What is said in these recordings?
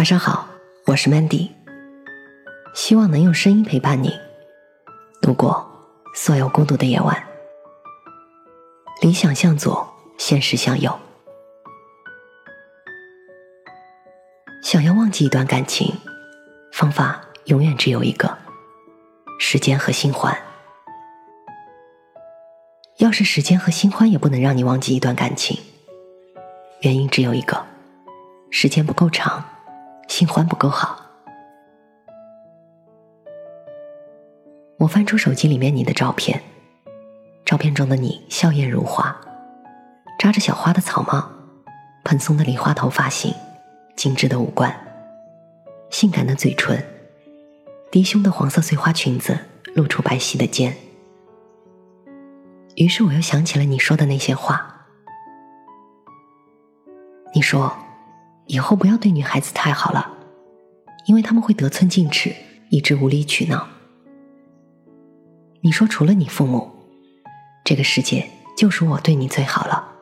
晚上好，我是 Mandy，希望能用声音陪伴你度过所有孤独的夜晚。理想向左，现实向右。想要忘记一段感情，方法永远只有一个：时间和新欢。要是时间和新欢也不能让你忘记一段感情，原因只有一个：时间不够长。新欢不够好。我翻出手机里面你的照片，照片中的你笑靥如花，扎着小花的草帽，蓬松的梨花头发型，精致的五官，性感的嘴唇，低胸的黄色碎花裙子露出白皙的肩。于是我又想起了你说的那些话，你说。以后不要对女孩子太好了，因为他们会得寸进尺，一直无理取闹。你说除了你父母，这个世界就属我对你最好了。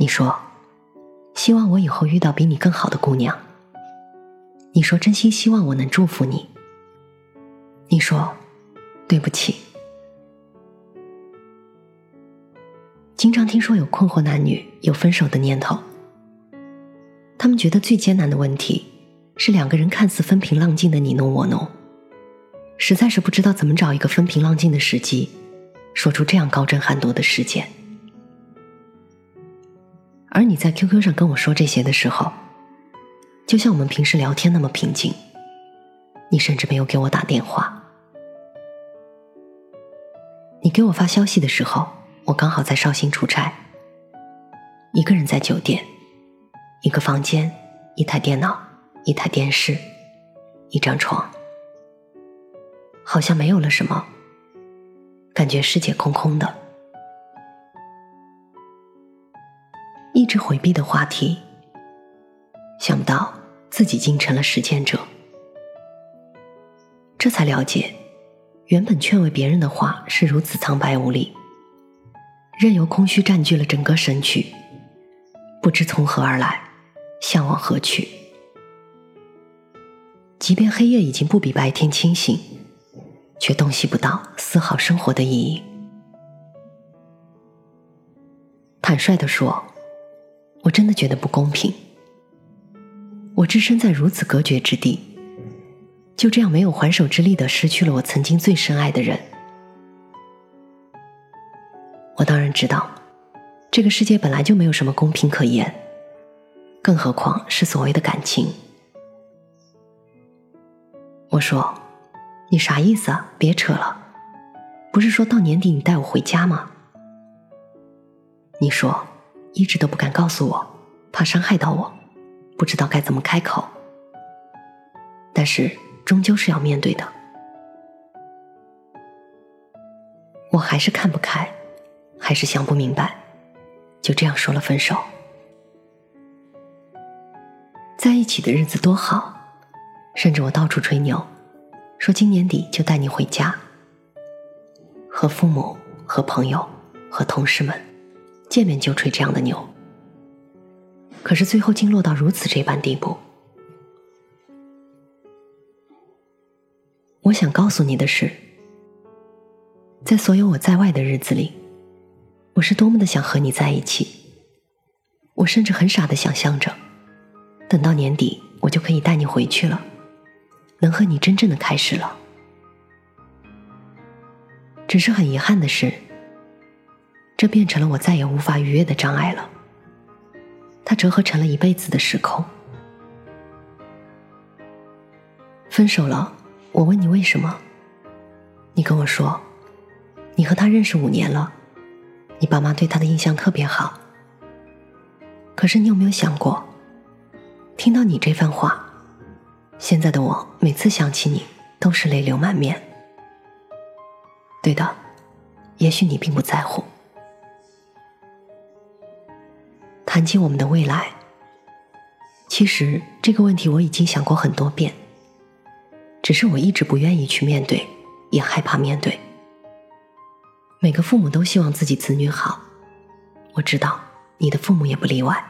你说，希望我以后遇到比你更好的姑娘。你说真心希望我能祝福你。你说，对不起。经常听说有困惑男女有分手的念头。他们觉得最艰难的问题是两个人看似风平浪静的你侬我侬，实在是不知道怎么找一个风平浪静的时机，说出这样高震寒毒的事件。而你在 QQ 上跟我说这些的时候，就像我们平时聊天那么平静，你甚至没有给我打电话。你给我发消息的时候，我刚好在绍兴出差，一个人在酒店。一个房间，一台电脑，一台电视，一张床，好像没有了什么，感觉世界空空的。一直回避的话题，想不到自己竟成了实践者。这才了解，原本劝慰别人的话是如此苍白无力，任由空虚占据了整个身躯，不知从何而来。向往何去？即便黑夜已经不比白天清醒，却洞悉不到丝毫生活的意义。坦率的说，我真的觉得不公平。我置身在如此隔绝之地，就这样没有还手之力的失去了我曾经最深爱的人。我当然知道，这个世界本来就没有什么公平可言。更何况是所谓的感情。我说：“你啥意思啊？别扯了，不是说到年底你带我回家吗？”你说：“一直都不敢告诉我，怕伤害到我，不知道该怎么开口。”但是终究是要面对的。我还是看不开，还是想不明白，就这样说了分手。在一起的日子多好，甚至我到处吹牛，说今年底就带你回家，和父母、和朋友、和同事们见面就吹这样的牛。可是最后竟落到如此这般地步。我想告诉你的是，在所有我在外的日子里，我是多么的想和你在一起，我甚至很傻的想象着。等到年底，我就可以带你回去了，能和你真正的开始了。只是很遗憾的是，这变成了我再也无法逾越的障碍了。它折合成了一辈子的时空。分手了，我问你为什么？你跟我说，你和他认识五年了，你爸妈对他的印象特别好。可是你有没有想过？听到你这番话，现在的我每次想起你都是泪流满面。对的，也许你并不在乎。谈起我们的未来，其实这个问题我已经想过很多遍，只是我一直不愿意去面对，也害怕面对。每个父母都希望自己子女好，我知道你的父母也不例外。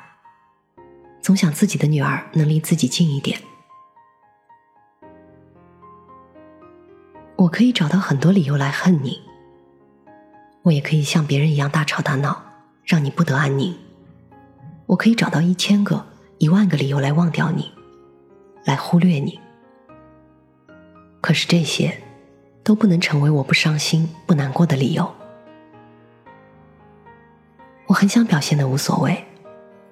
总想自己的女儿能离自己近一点。我可以找到很多理由来恨你，我也可以像别人一样大吵大闹，让你不得安宁。我可以找到一千个、一万个理由来忘掉你，来忽略你。可是这些都不能成为我不伤心、不难过的理由。我很想表现的无所谓，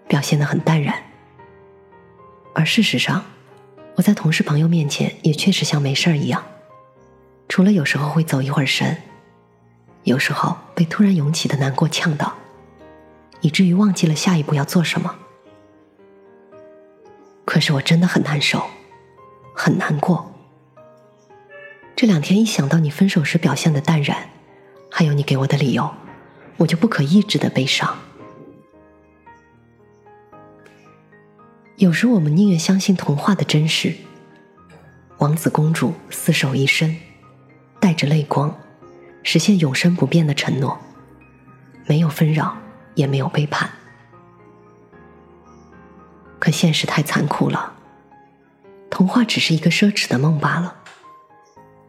表现的很淡然，而事实上，我在同事朋友面前也确实像没事儿一样。除了有时候会走一会儿神，有时候被突然涌起的难过呛到，以至于忘记了下一步要做什么。可是我真的很难受，很难过。这两天一想到你分手时表现的淡然，还有你给我的理由，我就不可抑制的悲伤。有时我们宁愿相信童话的真实，王子公主厮守一生。带着泪光，实现永生不变的承诺，没有纷扰，也没有背叛。可现实太残酷了，童话只是一个奢侈的梦罢了。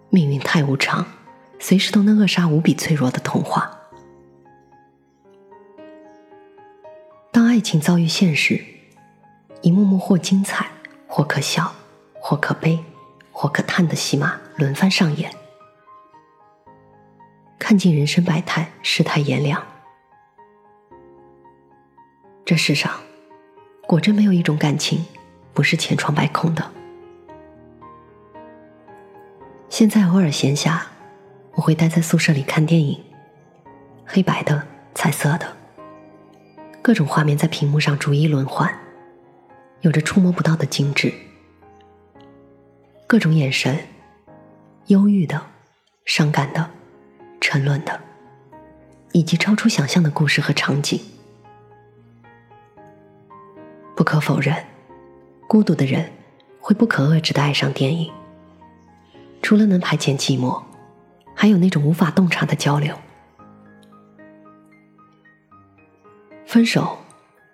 命运太无常，随时都能扼杀无比脆弱的童话。当爱情遭遇现实，一幕幕或精彩、或可笑、或可悲、或可叹的戏码轮番上演。看尽人生百态，世态炎凉。这世上，果真没有一种感情不是千疮百孔的。现在偶尔闲暇，我会待在宿舍里看电影，黑白的、彩色的，各种画面在屏幕上逐一轮换，有着触摸不到的精致。各种眼神，忧郁的，伤感的。沉沦的，以及超出想象的故事和场景。不可否认，孤独的人会不可遏制的爱上电影。除了能排遣寂寞，还有那种无法洞察的交流。分手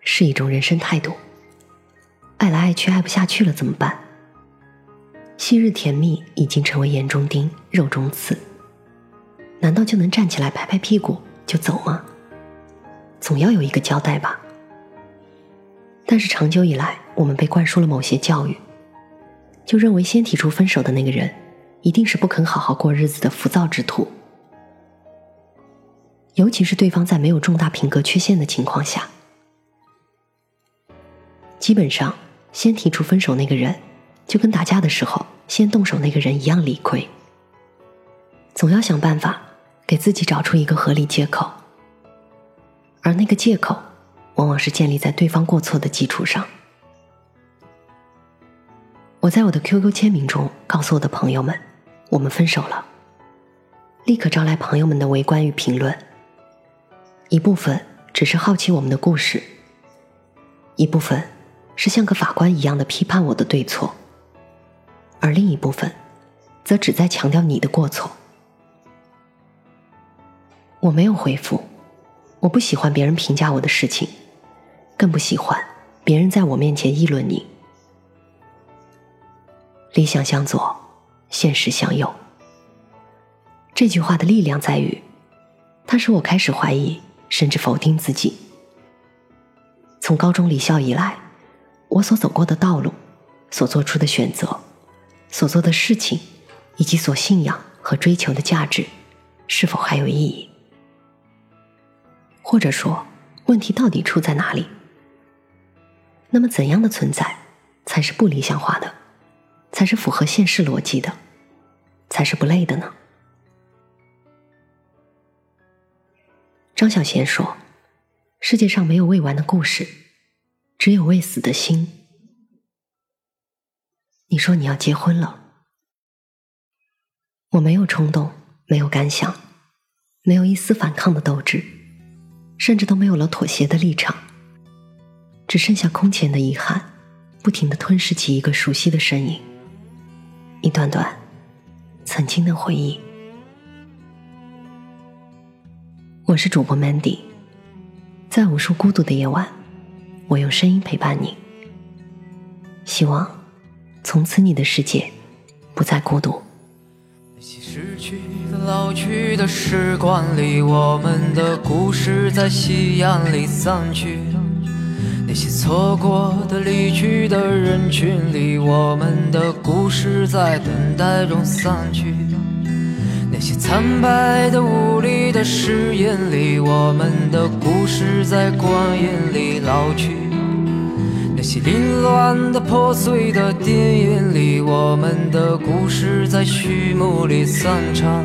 是一种人生态度。爱来爱去爱不下去了怎么办？昔日甜蜜已经成为眼中钉、肉中刺。难道就能站起来拍拍屁股就走吗？总要有一个交代吧。但是长久以来，我们被灌输了某些教育，就认为先提出分手的那个人，一定是不肯好好过日子的浮躁之徒。尤其是对方在没有重大品格缺陷的情况下，基本上先提出分手那个人，就跟打架的时候先动手那个人一样理亏。总要想办法。给自己找出一个合理借口，而那个借口往往是建立在对方过错的基础上。我在我的 QQ 签名中告诉我的朋友们，我们分手了，立刻招来朋友们的围观与评论。一部分只是好奇我们的故事，一部分是像个法官一样的批判我的对错，而另一部分则只在强调你的过错。我没有回复，我不喜欢别人评价我的事情，更不喜欢别人在我面前议论你。理想向左，现实向右。这句话的力量在于，它使我开始怀疑，甚至否定自己。从高中离校以来，我所走过的道路，所做出的选择，所做的事情，以及所信仰和追求的价值，是否还有意义？或者说，问题到底出在哪里？那么，怎样的存在才是不理想化的，才是符合现实逻辑的，才是不累的呢？张小娴说：“世界上没有未完的故事，只有未死的心。”你说你要结婚了，我没有冲动，没有感想，没有一丝反抗的斗志。甚至都没有了妥协的立场，只剩下空前的遗憾，不停的吞噬起一个熟悉的身影，一段段曾经的回忆。我是主播 Mandy，在无数孤独的夜晚，我用声音陪伴你，希望从此你的世界不再孤独。那些逝去的、老去的时光里，我们的故事在夕阳里散去。那些错过的、离去的人群里，我们的故事在等待中散去。那些苍白的、无力的誓言里，我们的故事在光阴里老去。那些凌乱的、破碎的电影里，我们的故事在序幕里散场。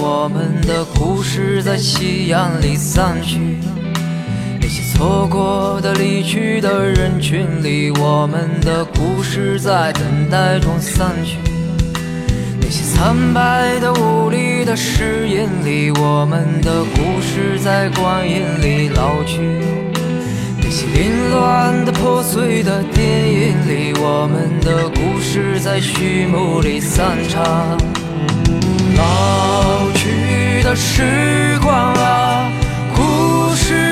我们的故事在夕阳里散去。那些错过的、离去的人群里，我们的故事在等待中散去。那些苍白的、无力的誓言里，我们的故事在光阴里老去。那些凌乱的、破碎的电影里，我们的故事在序幕里散场。老去的时光啊故事